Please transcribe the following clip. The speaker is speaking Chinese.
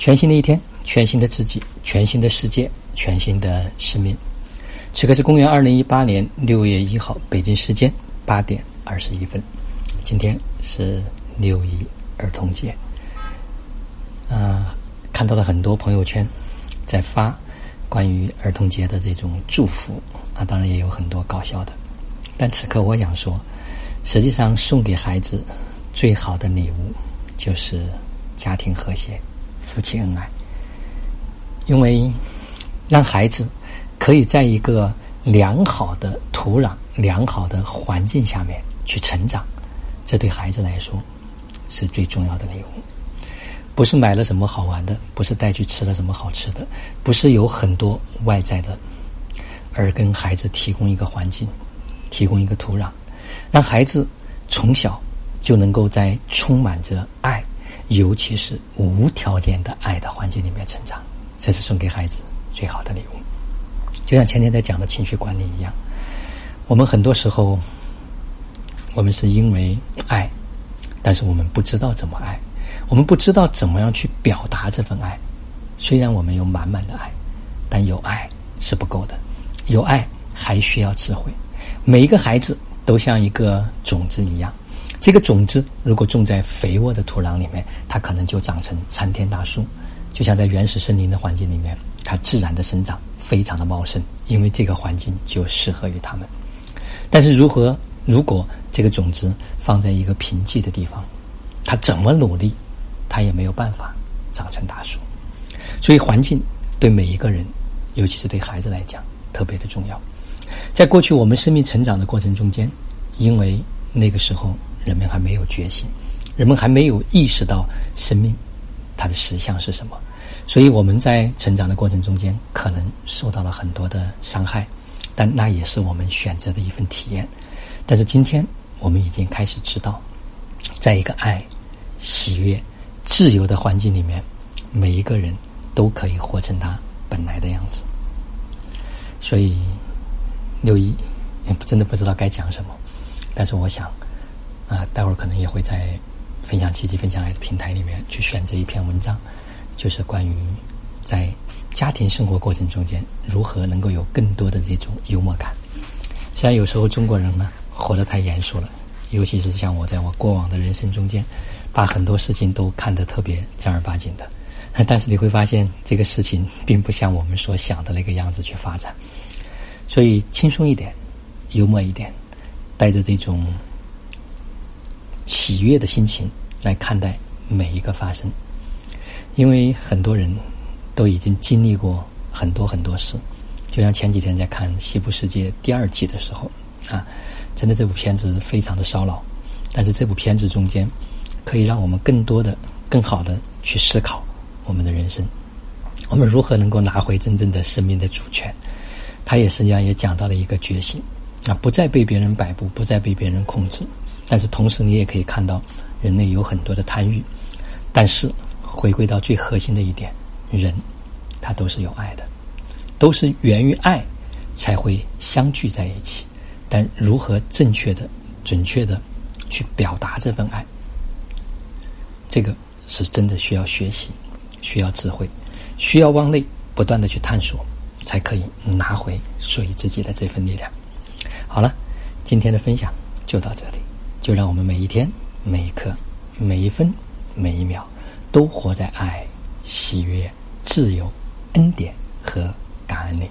全新的一天，全新的自己，全新的世界，全新的生命。此刻是公元二零一八年六月一号，北京时间八点二十一分。今天是六一儿童节。啊，看到了很多朋友圈在发关于儿童节的这种祝福啊，当然也有很多搞笑的。但此刻我想说，实际上送给孩子最好的礼物就是家庭和谐、夫妻恩爱。因为让孩子可以在一个良好的土壤、良好的环境下面去成长，这对孩子来说是最重要的礼物。不是买了什么好玩的，不是带去吃了什么好吃的，不是有很多外在的，而跟孩子提供一个环境。提供一个土壤，让孩子从小就能够在充满着爱，尤其是无条件的爱的环境里面成长，这是送给孩子最好的礼物。就像前天在讲的情绪管理一样，我们很多时候，我们是因为爱，但是我们不知道怎么爱，我们不知道怎么样去表达这份爱。虽然我们有满满的爱，但有爱是不够的，有爱还需要智慧。每一个孩子都像一个种子一样，这个种子如果种在肥沃的土壤里面，它可能就长成参天大树。就像在原始森林的环境里面，它自然的生长非常的茂盛，因为这个环境就适合于它们。但是如何如果这个种子放在一个贫瘠的地方，它怎么努力，它也没有办法长成大树。所以环境对每一个人，尤其是对孩子来讲，特别的重要。在过去我们生命成长的过程中间，因为那个时候人们还没有觉醒，人们还没有意识到生命它的实相是什么，所以我们在成长的过程中间可能受到了很多的伤害，但那也是我们选择的一份体验。但是今天我们已经开始知道，在一个爱、喜悦、自由的环境里面，每一个人都可以活成他本来的样子，所以。六一，也真的不知道该讲什么，但是我想，待会儿可能也会在分享奇迹、分享爱的平台里面去选择一篇文章，就是关于在家庭生活过程中间如何能够有更多的这种幽默感。虽然有时候中国人呢活得太严肃了，尤其是像我在我过往的人生中间，把很多事情都看得特别正儿八经的，但是你会发现这个事情并不像我们所想的那个样子去发展。所以轻松一点，幽默一点，带着这种喜悦的心情来看待每一个发生。因为很多人都已经经历过很多很多事，就像前几天在看《西部世界》第二季的时候，啊，真的这部片子非常的烧脑。但是这部片子中间可以让我们更多的、更好的去思考我们的人生，我们如何能够拿回真正的生命的主权。他也实际上也讲到了一个觉醒，啊，不再被别人摆布，不再被别人控制。但是同时，你也可以看到，人类有很多的贪欲。但是回归到最核心的一点，人他都是有爱的，都是源于爱才会相聚在一起。但如何正确的、准确的去表达这份爱，这个是真的需要学习，需要智慧，需要往内不断的去探索。才可以拿回属于自己的这份力量。好了，今天的分享就到这里。就让我们每一天、每一刻、每一分、每一秒，都活在爱、喜悦、自由、恩典和感恩里。